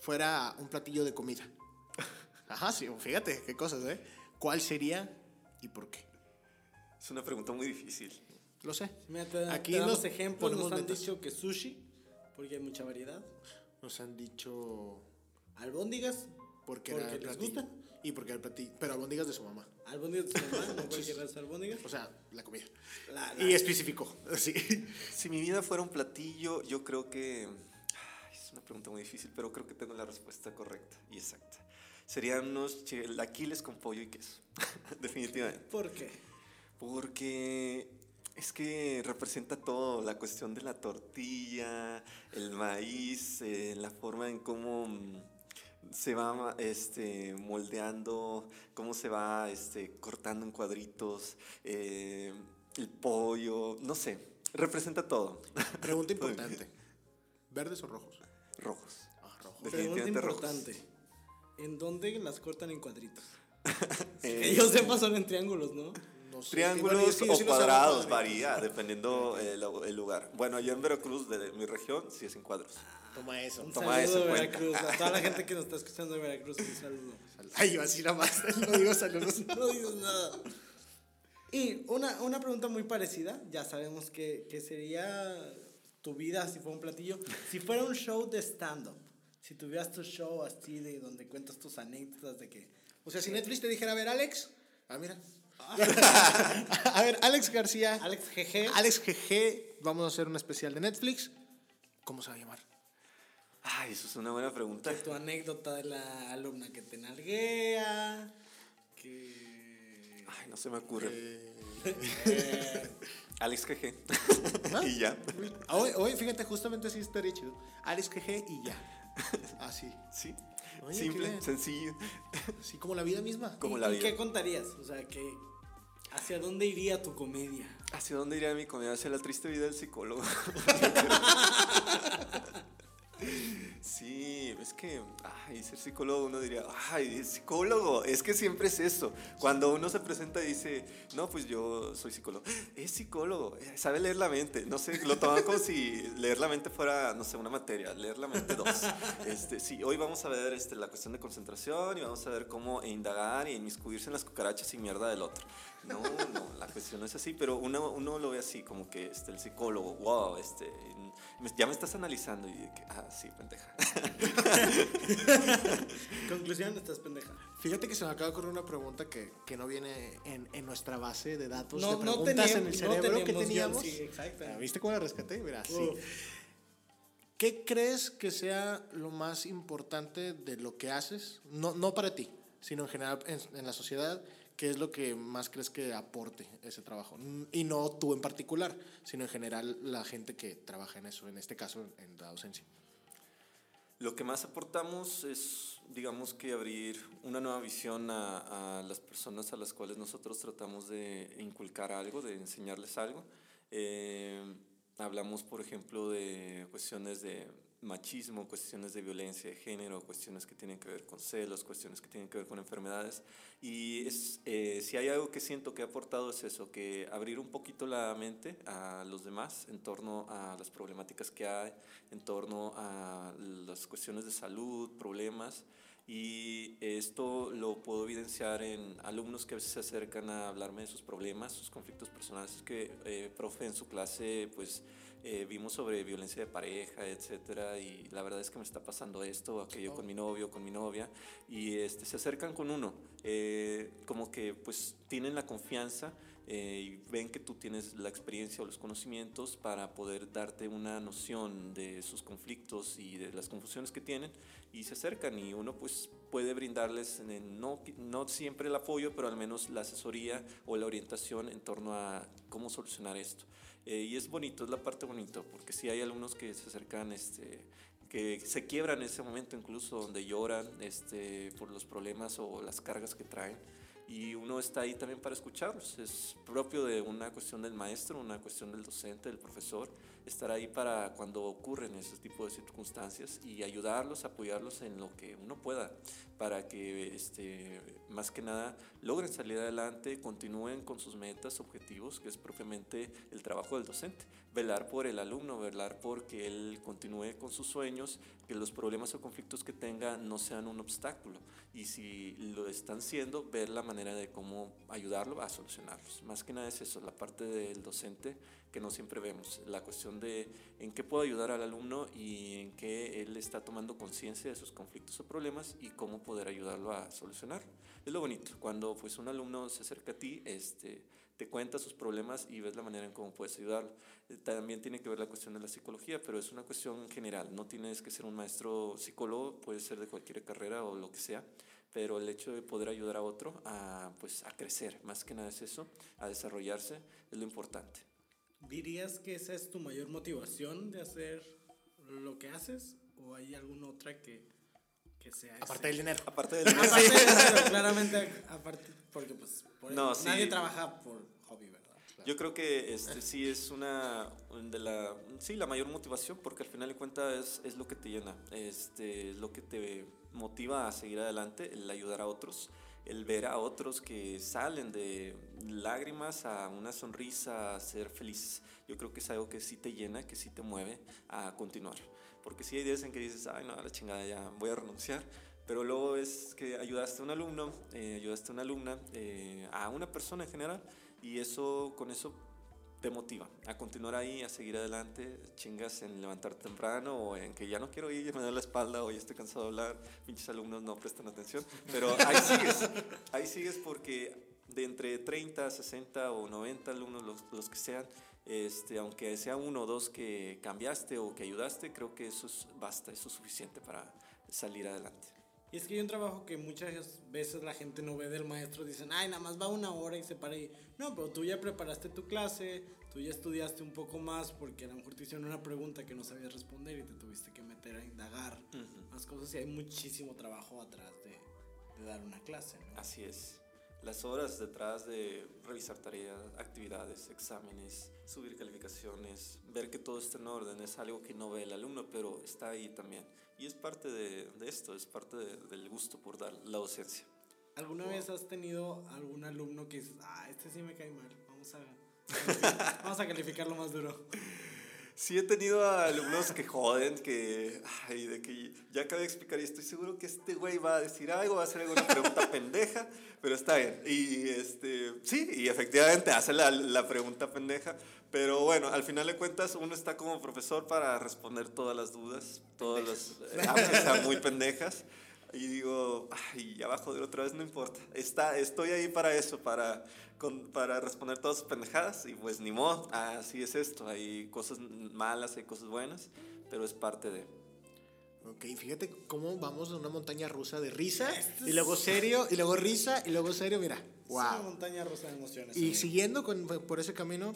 fuera un platillo de comida. Ajá, sí, fíjate qué cosas, ¿eh? ¿Cuál sería y por qué? Es una pregunta muy difícil. Lo sé. Mira, te, Aquí te damos nos ejemplos. Nos han metas. dicho que sushi, porque hay mucha variedad. Nos han dicho Albóndigas, porque, Porque era el les platillo. Y porque el platillo. Pero albóndigas de su mamá. albóndigas de su mamá, no albóndigas. O sea, la comida. La- la- Y especificó. Sí. Si mi vida fuera un platillo, yo creo que... es una pregunta muy difícil, pero creo que tengo la respuesta correcta y exacta. Serían unos chilaquiles con pollo y queso. Definitivamente. ¿Por qué? Porque es que representa todo, la cuestión de la tortilla, el maíz, eh, la forma en cómo mm, se va este, moldeando, cómo se va este, cortando en cuadritos, eh, el pollo, no sé, representa todo. Pregunta importante. ¿Verdes o rojos? Rojos. Ah, rojos. Pregunta Definitivamente rojos. importante. ¿En dónde las cortan en cuadritos? Eh, Que yo sepa son en triángulos, ¿no? No sé. Triángulos es que o sí cuadrados, varía dependiendo el, el lugar. Bueno, yo en Veracruz, de mi región, sí es en cuadros. Toma eso. Un Toma eso saludo cuenta. Veracruz. A toda la gente que nos está escuchando de Veracruz, un saludo. Ay, yo así nada más. No digo saludos. No dices nada. Y una, una pregunta muy parecida. Ya sabemos que, que sería tu vida si fuera un platillo. Si fuera un show de stand-up. Si tuvieras tu show así de donde cuentas tus anécdotas de que... O sea, si Netflix te dijera, a ver, Alex. Ah, mira. a ver, Alex García. Alex GG. Alex GG. Vamos a hacer un especial de Netflix. ¿Cómo se va a llamar? Ay, eso es una buena pregunta. tu anécdota de la alumna que te nalguea. Que... Ay, no se me ocurre. Eh, Alex GG. y ya. hoy, hoy, fíjate, justamente así estaría chido. Alex GG y ya. Así. Sí. Oye, Simple, sencillo. Así como la vida misma. Como ¿Y- la y vida. qué contarías? O sea, que... ¿Hacia dónde iría tu comedia? ¿Hacia dónde iría mi comedia? Hacia la triste vida del psicólogo. Es que, ay, ser psicólogo uno diría, ay, psicólogo, es que siempre es eso. Cuando uno se presenta y dice, no, pues yo soy psicólogo, es psicólogo, eh, sabe leer la mente, no sé, lo toman como si leer la mente fuera, no sé, una materia, leer la mente dos. Este, sí, hoy vamos a ver este, la cuestión de concentración y vamos a ver cómo indagar y inmiscuirse en las cucarachas y mierda del otro. No, no, la cuestión no es así, pero uno, uno lo ve así, como que este, el psicólogo, wow, este, ya me estás analizando y de que, ah, sí, pendeja. Conclusión, estás pendeja. Fíjate que se me acaba de ocurrir una pregunta que, que no viene en, en nuestra base de datos No- de no preguntas teníamos- en el no cerebro que teníamos guion, sí, exacto. Ah, ¿Viste cómo la rescaté? Mira, sí. ¿Qué crees que sea lo más importante de lo que haces? No, no para ti, sino en general en, en la sociedad. ¿Qué es lo que más crees que aporte ese trabajo? Y no tú en particular, sino en general la gente que trabaja en eso, en este caso en la docencia. Lo que más aportamos es, digamos que abrir una nueva visión a, a las personas a las cuales nosotros tratamos de inculcar algo, de enseñarles algo. Eh, hablamos, por ejemplo, de cuestiones de machismo, cuestiones de violencia de género, cuestiones que tienen que ver con celos, cuestiones que tienen que ver con enfermedades. Y es, eh, si hay algo que siento que ha aportado es eso, que abrir un poquito la mente a los demás en torno a las problemáticas que hay, en torno a las cuestiones de salud, problemas. Y esto lo puedo evidenciar en alumnos que a veces se acercan a hablarme de sus problemas, sus conflictos personales. Es que, eh, profe, en su clase, pues eh, vimos sobre violencia de pareja, etcétera, y la verdad es que me está pasando esto, aquello con mi novio, con mi novia, y este, se acercan con uno, eh, como que pues tienen la confianza eh, y ven que tú tienes la experiencia o los conocimientos para poder darte una noción de sus conflictos y de las confusiones que tienen y se acercan y uno pues puede brindarles eh, no, no siempre el apoyo, pero al menos la asesoría o la orientación en torno a cómo solucionar esto. Eh, y es bonito, es la parte bonita, porque si hay alumnos que se acercan, este, que se quiebran en ese momento incluso, donde lloran este, por los problemas o las cargas que traen. Y uno está ahí también para escucharlos. Es propio de una cuestión del maestro, una cuestión del docente, del profesor, estar ahí para cuando ocurren ese tipo de circunstancias y ayudarlos, apoyarlos en lo que uno pueda, para que este, más que nada logren salir adelante, continúen con sus metas, objetivos, que es propiamente el trabajo del docente. Velar por el alumno, velar por que él continúe con sus sueños, que los problemas o conflictos que tenga no sean un obstáculo. Y si lo están siendo, ver la manera de cómo ayudarlo a solucionarlos. Más que nada es eso, la parte del docente que no siempre vemos, la cuestión de en qué puedo ayudar al alumno y en qué él está tomando conciencia de sus conflictos o problemas y cómo poder ayudarlo a solucionarlo. Es lo bonito, cuando pues un alumno se acerca a ti, este, te cuenta sus problemas y ves la manera en cómo puedes ayudarlo. Eh, También tiene que ver la cuestión de la psicología, pero es una cuestión general. No tienes que ser un maestro psicólogo, puede ser de cualquier carrera o lo que sea, pero el hecho de poder ayudar a otro a, pues, a crecer, más que nada es eso, a desarrollarse, es lo importante. ¿Dirías que esa es tu mayor motivación de hacer lo que haces? ¿O hay alguna otra que, que sea Aparte del dinero. Aparte del Aparte del dinero, claramente, aparte, porque pues por No, eso, sí. nadie trabaja por hobby, ¿verdad? Yo creo que este sí es una de la sí la mayor motivación porque al final de cuentas es, es lo que te llena, este es lo que te motiva a seguir adelante, el ayudar a otros, el ver a otros que salen de lágrimas a una sonrisa, a ser felices. Yo creo que es algo que sí te llena, que sí te mueve a continuar. Porque sí hay días en que dices, ay, no, la chingada, ya voy a renunciar. Pero luego es que ayudaste a un alumno, eh, ayudaste a una alumna, eh, a una persona en general, y eso, con eso te motiva a continuar ahí, a seguir adelante, chingas en levantarte temprano o en que ya no quiero ir, me da la espalda o ya estoy cansado de hablar, pinches alumnos no prestan atención, pero ahí sigues, ahí sigues porque de entre 30, 60 o 90 alumnos, los, los que sean, este, aunque sea uno o dos que cambiaste o que ayudaste, creo que eso es, basta, eso es suficiente para salir adelante. Y es que hay un trabajo que muchas veces la gente no ve del maestro, dicen, ay, nada más va una hora y se para y... No, pero tú ya preparaste tu clase, tú ya estudiaste un poco más porque a lo mejor te hicieron una pregunta que no sabías responder y te tuviste que meter a indagar más cosas y hay muchísimo trabajo atrás de, de dar una clase, ¿no? Así es. Las horas detrás de revisar tareas, actividades, exámenes, subir calificaciones, ver que todo está en orden, es algo que no ve el alumno, pero está ahí también. Y es parte de, de esto, es parte de- del gusto por dar la docencia. ¿Alguna vez has tenido algún alumno que dices, ah, este sí me cae mal, vamos a, vamos a calificarlo más duro? Sí he tenido a alumnos que joden, que, ay, de que ya acabé de explicar y estoy seguro que este güey va a decir algo, va a hacer alguna pregunta pendeja, pero está bien. Y este, sí, y efectivamente hace la, la pregunta pendeja, pero bueno, al final de cuentas uno está como profesor para responder todas las dudas, todas las, eh, aunque sean muy pendejas. Y digo, ay, ya va a joder otra vez, no importa. Está, estoy ahí para eso, para, con- para responder todas sus pendejadas. Y pues ni modo, así es esto. Hay cosas malas, hay cosas buenas, pero es parte de. Ok, fíjate cómo vamos de una montaña rusa de risa y luego serio y luego risa y luego serio, mira. Es una Wow. montaña rusa de emociones. Y amigo. siguiendo con, por ese camino,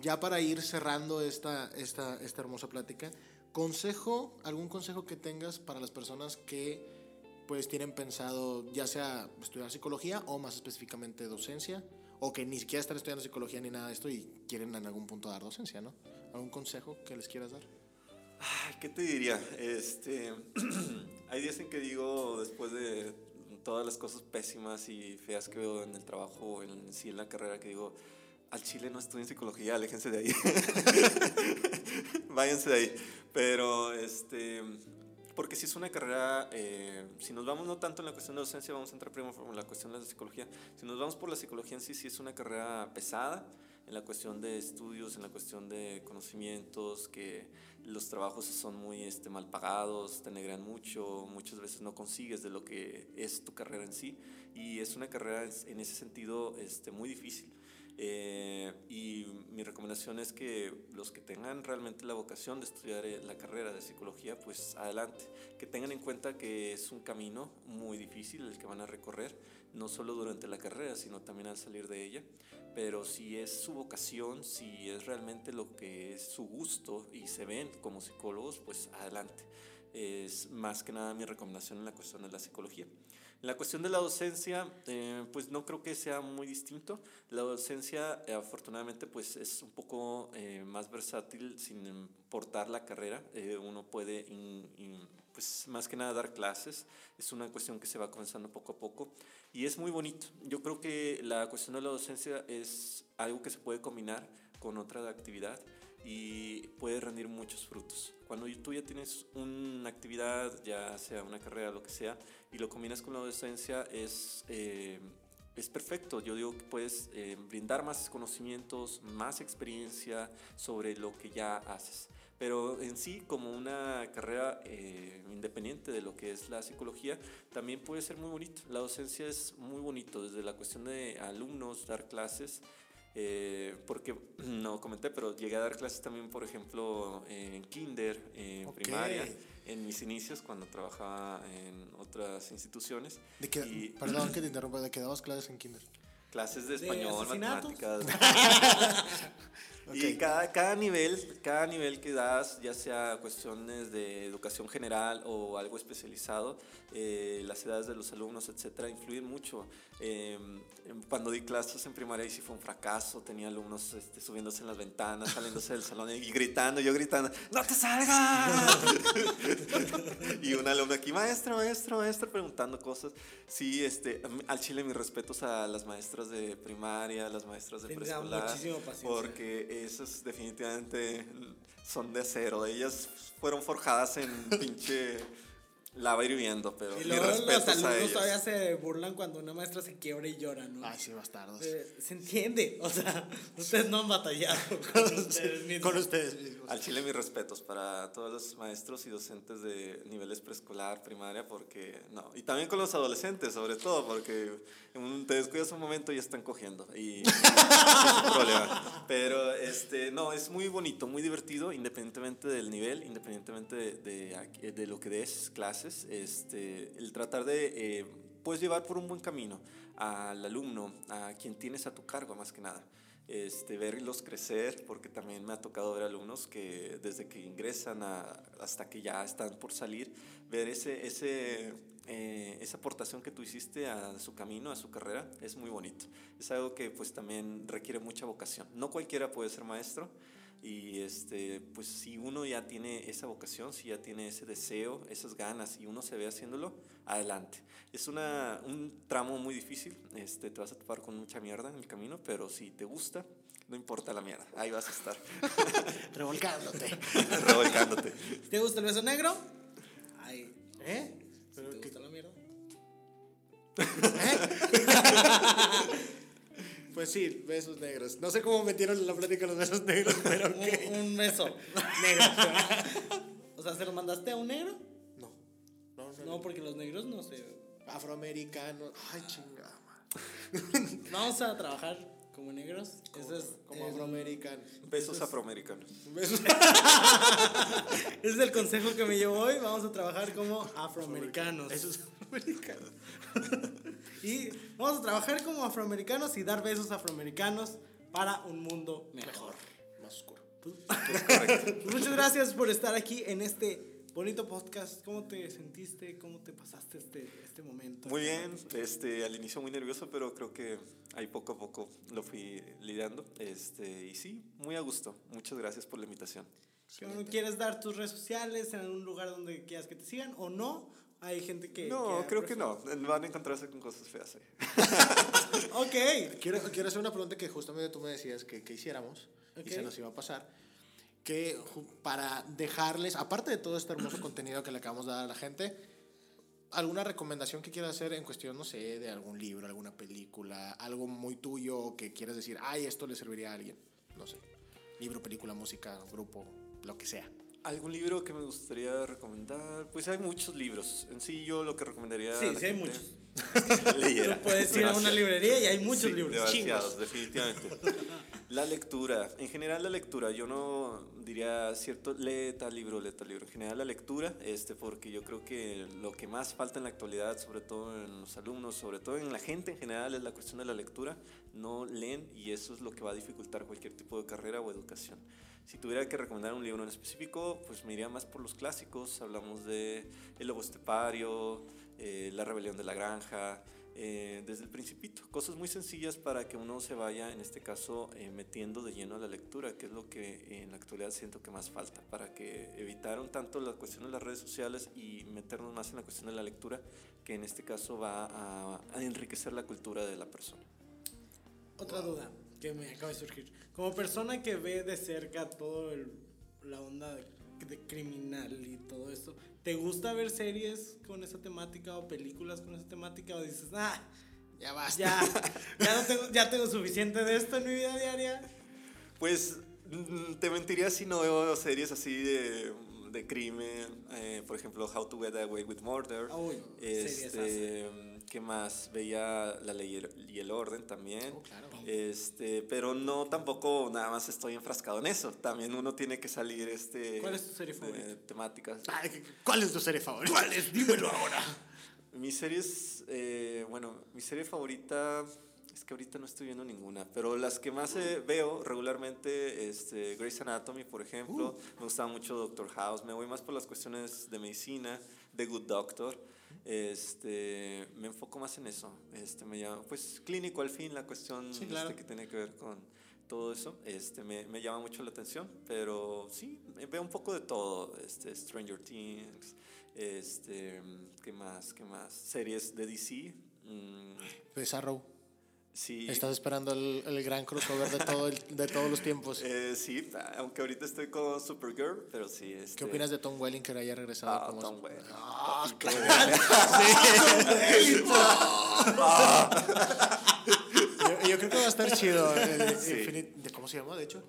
ya para ir cerrando esta, esta, esta hermosa plática, consejo, algún consejo que tengas para las personas que pues tienen pensado ya sea estudiar psicología o más específicamente docencia, o que ni siquiera están estudiando psicología ni nada de esto y quieren en algún punto dar docencia, ¿no? ¿Algún consejo que les quieras dar? ¿qué te diría? Este, hay días en que digo, después de todas las cosas pésimas y feas que veo en el trabajo, en sí en la carrera, que digo, al chile no estudien psicología, aléjense de ahí. Váyanse de ahí. Pero, este, porque si es una carrera, eh, si nos vamos no tanto en la cuestión de docencia, vamos a entrar primero en la cuestión de la psicología. Si nos vamos por la psicología en sí, sí es una carrera pesada en la cuestión de estudios, en la cuestión de conocimientos, que los trabajos son muy este, mal pagados, te negran mucho, muchas veces no consigues de lo que es tu carrera en sí, y es una carrera en- ese sentido este, muy difícil. Eh, y mi recomendación es que los que tengan realmente la vocación de estudiar eh, la carrera de psicología, pues adelante, que tengan en cuenta que es un camino muy difícil el que van a recorrer, no solo durante la carrera, sino también al salir de ella, pero si es su vocación, si es realmente lo que es su gusto y se ven como psicólogos, pues adelante. Es más que nada mi recomendación en la cuestión de la psicología. La cuestión de la docencia, eh, pues no creo que sea muy distinto. La docencia, eh, afortunadamente, pues es un poco eh, más versátil sin importar la carrera. Uno puede, pues más que nada, dar clases. Es una cuestión que se va comenzando poco a poco y es muy bonito. Yo creo que la cuestión de la docencia es algo que se puede combinar con otra actividad y puede rendir muchos frutos. Cuando tú ya tienes una actividad, ya sea una carrera, lo que sea, y lo combinas con la docencia, es, eh, es perfecto. Yo digo que puedes eh, brindar más conocimientos, más experiencia sobre lo que ya haces. Pero en sí, como una carrera eh, independiente de lo que es la psicología, también puede ser muy bonito. La docencia es muy bonito, desde la cuestión de alumnos, dar clases, Eh, porque no comenté, pero llegué a dar clases también, por ejemplo, en kinder, en primaria, en mis inicios cuando trabajaba en otras instituciones. ¿De qué- y Perdón que te interrumpa, ¿de qué dabas clases en kinder? clases de ¿De español, matemáticas. Y Ok. cada, cada nivel, cada nivel que das, ya sea cuestiones de educación general o algo especializado, eh, las edades de los alumnos, etcétera, influyen mucho. Eh, cuando di clases en primaria, y sí fue un fracaso. Tenía alumnos este, subiéndose en las ventanas, saliéndose del salón y gritando, yo gritando, ¡No te salgas! y un alumno aquí, maestro, maestro, maestro, preguntando cosas. Sí, este, al chile mis respetos a las maestras de primaria, a las maestras de preescolar. Porque esas definitivamente son de acero. Ellas fueron forjadas en pinche lava hirviendo, pero Y mis luego los respetos a alumnos todavía se burlan cuando una maestra se quiebra y llora, ¿no? Ay, sí, bastardos. Eh, se entiende, o sea, ustedes no han batallado con ustedes mismos. Con ustedes mismos. Al chile mis respetos para todos los maestros y docentes de niveles preescolar, primaria, porque no. Y también con los adolescentes, sobre todo, porque en un, te descuidas un momento y ya están cogiendo. Y es un problema. Pero este, no, es muy bonito, muy divertido, independientemente del nivel, independientemente de, de, de lo que des clases. Este, el tratar de, eh, pues, llevar por un buen camino al alumno, a quien tienes a tu cargo, más que nada este, verlos crecer, porque también me ha tocado ver alumnos que desde que ingresan hasta que ya están por salir, ver ese, ese, eh, esa aportación que tú hiciste a su camino, a su carrera, es muy bonito. Es algo que pues también requiere mucha vocación. No cualquiera puede ser maestro. Y este, pues si uno ya tiene esa vocación, si ya tiene ese deseo, esas ganas y uno se ve haciéndolo, adelante. Es una, un tramo muy difícil, este, te vas a topar con mucha mierda en el camino, pero si te gusta, no importa la mierda, ahí vas a estar, Revolcándote. revolcándote. ¿Te gusta el beso negro? Ay, ¿Eh? Sí, besos negros. No sé cómo metieron en la plática los besos negros, pero. Un, un beso negro. o sea, ¿se lo mandaste a un negro? No. No, no, No, porque los negros no sé. Afroamericano. Ay, chingada. Vamos a trabajar como negros. Eso es, Como es- afroamericano. Besos afroamericanos. Besos. ese es el consejo que me llevo hoy. Vamos a trabajar como afroamericanos. Esos afroamericanos. Y vamos a trabajar como afroamericanos y dar besos afroamericanos para un mundo mejor. Más oscuro. Pues muchas gracias por estar aquí en este bonito podcast. ¿Cómo te sentiste? ¿Cómo te pasaste este, este momento? Muy bien, este, al inicio muy nervioso, pero creo que ahí poco a poco lo fui lidiando. Este, y sí, muy a gusto. Muchas gracias por la invitación. ¿Qué bueno, ¿Quieres dar tus redes sociales en algún lugar donde quieras que te sigan o no? Hay gente que... No, que creo que no. Van a encontrarse con cosas feas ahí. Ok. Quiero, quiero hacer una pregunta que justamente tú me decías que, que hiciéramos Ok. y se nos iba a pasar. Que para dejarles, aparte de todo este hermoso contenido que le acabamos de dar a la gente, alguna recomendación que quieras hacer en cuestión, no sé, de algún libro, alguna película, algo muy tuyo que quieras decir, ay, esto le serviría a alguien. No sé. Libro, película, música, grupo, lo que sea. ¿Algún libro que me gustaría recomendar? Pues hay muchos libros. En sí, yo lo que recomendaría. Sí, sí hay muchos. leyera. Tú puedes ir a una librería y hay muchos Sí, libros. Demasiados, definitivamente. La lectura, en general la lectura, yo no diría cierto, lee tal libro, lee tal libro. En general la lectura, este, porque yo creo que lo que más falta en la actualidad, sobre todo en los alumnos, sobre todo en la gente en general, es la cuestión de la lectura. No leen y eso es lo que va a dificultar cualquier tipo de carrera o educación. Si tuviera que recomendar un libro en específico, pues me iría más por los clásicos. Hablamos de El Lobo Estepario, eh, La Rebelión de la Granja, eh, desde el principito. Cosas muy sencillas para que uno se vaya, en este caso, eh, metiendo de lleno a la lectura, que es lo que en la actualidad siento que más falta, para que evitar un tanto la cuestión de las redes sociales y meternos más en la cuestión de la lectura, que en este caso va a, a enriquecer la cultura de la persona. Otra duda que me acaba de surgir. Como persona que ve de cerca todo el- la onda de, de criminal y todo esto, ¿te gusta ver series con esa temática o películas con esa temática o dices, ah, Ya basta. ya, ya, no tengo, ya tengo suficiente de esto en mi vida diaria? Pues mm, te mentiría si no veo series así de, de crimen, eh, por ejemplo, How to Get Away with Murder. Uy, Este, series ¿Qué más? Veía La Ley y el- Orden también. Oh, claro. Este, pero no tampoco nada más estoy enfrascado en eso. También uno tiene que salir este ¿Cuál es tu serie de favorita? temáticas. ¿Cuál es tu serie favorita? ¿Cuál es? Dímelo ahora. Mi serie es, eh, bueno, mi serie favorita es que ahorita no estoy viendo ninguna, pero las que más eh, veo regularmente, este, Grey's Anatomy, por ejemplo, me gusta mucho Doctor House, me voy más por las cuestiones de medicina, The Good Doctor, este, me enfoco más en eso, este, me llama, pues clínico al fin, la cuestión Sí, claro. este, que tiene que ver con todo eso, este, me, me llama mucho la atención, pero sí, veo un poco de todo, este, Stranger Things, este, ¿qué más? ¿Qué más? Series de DC. mm, Pues Arrow. Sí. Estás esperando el, el gran crossover de, todo el- de todos los tiempos. Eh, sí, aunque ahorita estoy con Supergirl, pero sí. Este, ¿Qué opinas de Tom Welling que haya regresado Ah, como Tom Welling. Ah, yo, yo creo que va a estar chido. el Sí. Infinite- ¿de ¿Cómo se llama, de hecho?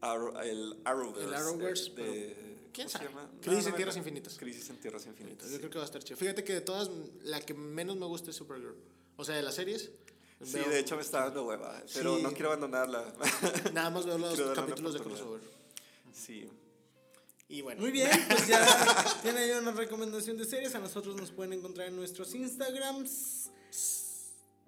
Arrow- el Arrowverse. El Arrowverse, de- pero de- ¿quién ¿cómo se sabe? Crisis No, en Tierras no. Infinitas. Crisis en Tierras Infinitas. Yo sí. creo que va a estar chido. Fíjate que de todas, la que menos me gusta es Supergirl. O sea, de las series. Sí, veo- de hecho me está dando hueva, pero Sí. no quiero abandonarla. Nada más veo los capítulos de crossover. sí. Y bueno. Muy bien, pues ya tiene ahí una recomendación de series. A nosotros nos pueden encontrar en nuestros Instagrams.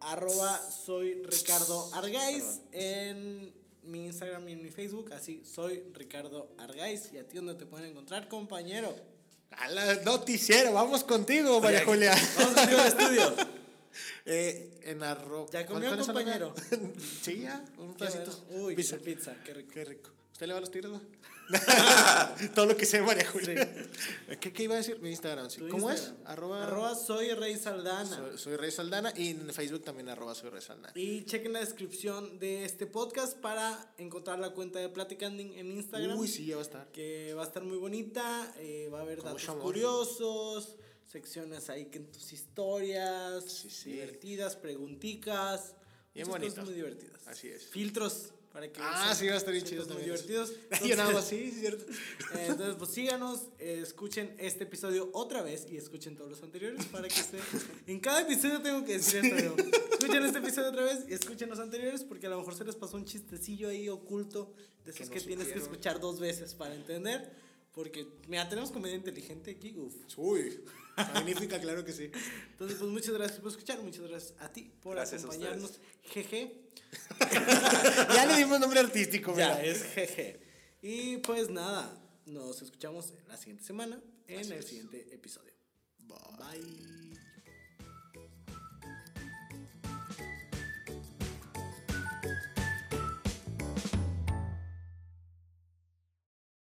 Arroba soy Ricardo Argaiz. En mi Instagram y en mi Facebook. Así, soy Ricardo Argaiz. ¿Y a ti dónde te pueden encontrar, compañero? A la noticiero, vamos contigo, María Julia. Vamos contigo al estudio. Eh, en arroba. ¿Ya comió, ¿cuál- cuál es el compañero? sí, ya, un pedacito. Uy, Pizza. pizza. qué rico. Qué rico. ¿Usted le va a los tiros, va? Todo lo que sé, María Julia. ¿Qué, ¿Qué iba a decir? Mi Instagram, sí. ¿Cómo Instagram. es? Arroba, Arroba soy Rey Saldana. soy, soy Rey Saldana y en Facebook también arroba soy Rey Saldana. Y chequen la descripción de este podcast para encontrar la cuenta de Platicanding en Instagram. Uy, sí, ya va a estar. que va a estar muy bonita, eh, va a haber datos curiosos, secciones ahí que en tus historias, Sí, sí. divertidas, pregunticas, Bien muchas cosas muy divertidas. Así es. Filtros para que Ah, sí, va a estar bien chido muy divertidos. Yo nada más, Entonces, sí, sí, cierto. eh, Entonces, pues síganos, eh, escuchen este episodio otra vez y escuchen todos los anteriores para que se... En cada episodio tengo que decir esto. Escuchen este episodio otra vez y escuchen los anteriores porque a lo mejor se les pasó un chistecillo ahí oculto de esos no que, tienes que escuchar dos veces para entender. Porque, mira, tenemos comedia inteligente aquí, uf. Uy, magnífica, claro que sí. Entonces, pues muchas gracias por escuchar, muchas gracias a ti por Gracias acompañarnos. Jeje. Ya le dimos nombre artístico, Ya, mira. es jeje. Y pues nada, nos escuchamos la siguiente semana en el siguiente episodio. Bye.